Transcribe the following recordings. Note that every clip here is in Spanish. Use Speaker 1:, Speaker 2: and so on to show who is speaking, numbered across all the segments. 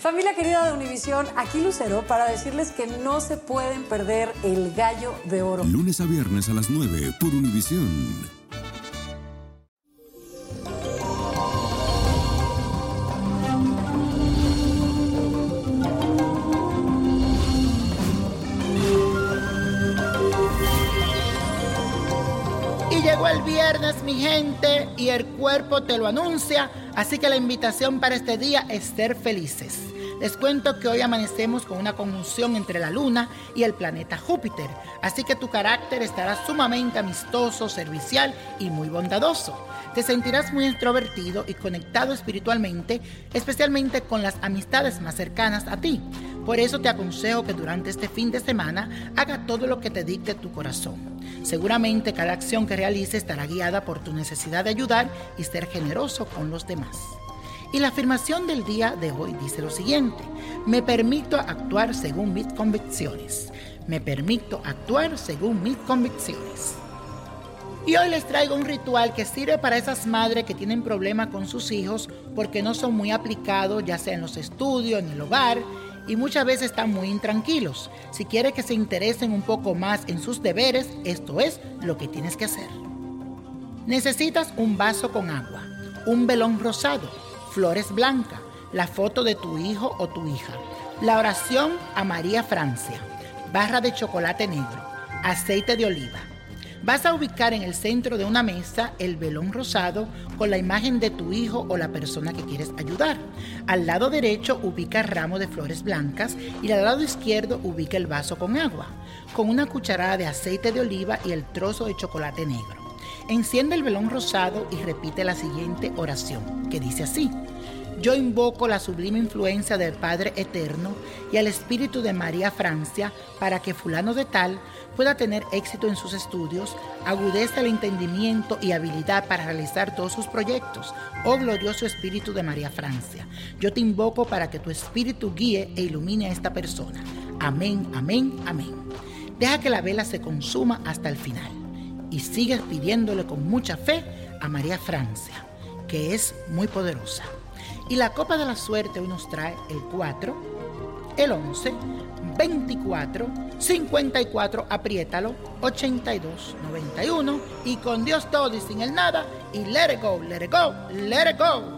Speaker 1: Familia querida de Univisión, aquí Lucero para decirles que no se pueden perder el gallo de oro.
Speaker 2: Lunes a viernes a las 9 por Univisión.
Speaker 3: Y llegó el viernes, mi gente, y el cuerpo te lo anuncia, así que la invitación para este día es ser felices. Les cuento que hoy amanecemos con una conjunción entre la luna y el planeta Júpiter, así que tu carácter estará sumamente amistoso, servicial y muy bondadoso. Te sentirás muy extrovertido y conectado espiritualmente, especialmente con las amistades más cercanas a ti. Por eso te aconsejo que durante este fin de semana haga todo lo que te dicte tu corazón. Seguramente cada acción que realices estará guiada por tu necesidad de ayudar y ser generoso con los demás. Y la afirmación del día de hoy dice lo siguiente, me permito actuar según mis convicciones. Me permito actuar según mis convicciones. Y hoy les traigo un ritual que sirve para esas madres que tienen problemas con sus hijos porque no son muy aplicados, ya sea en los estudios, en el hogar, y muchas veces están muy intranquilos. Si quieres que se interesen un poco más en sus deberes, esto es lo que tienes que hacer. Necesitas un vaso con agua, un velón rosado, flores blancas, la foto de tu hijo o tu hija, la oración a María Francia, barra de chocolate negro, aceite de oliva. Vas a ubicar en el centro de una mesa el velón rosado con la imagen de tu hijo o la persona que quieres ayudar. Al lado derecho ubica el ramo de flores blancas y al lado izquierdo ubica el vaso con agua, con una cucharada de aceite de oliva y el trozo de chocolate negro. Enciende el velón rosado y repite la siguiente oración, que dice así. Yo invoco la sublime influencia del Padre Eterno y al Espíritu de María Francia para que fulano de tal pueda tener éxito en sus estudios, agudeza el entendimiento y habilidad para realizar todos sus proyectos. Oh glorioso Espíritu de María Francia, yo te invoco para que tu Espíritu guíe e ilumine a esta persona. Amén, amén, amén. Deja que la vela se consuma hasta el final y sigues pidiéndole con mucha fe a María Francia, que es muy poderosa. Y la copa de la suerte hoy nos trae el 4, el 11, 24, 54, apriétalo, 82, 91 y con Dios todo y sin el nada y let it go, let it go, let it go.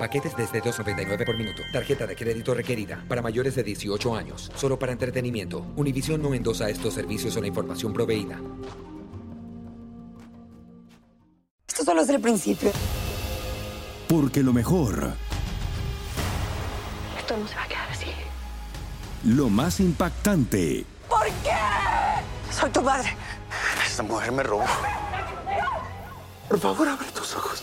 Speaker 4: Paquetes desde 2.99 por minuto. Tarjeta de crédito requerida para mayores de 18 años. Solo para entretenimiento. Univision no endosa estos servicios o la información proveída.
Speaker 1: Esto solo es el principio.
Speaker 2: Porque lo mejor,
Speaker 5: Esto no se va a quedar así.
Speaker 2: lo más impactante,
Speaker 5: ¿Por qué? Soy tu madre.
Speaker 6: Esta mujer me robó. Por favor, abre tus ojos.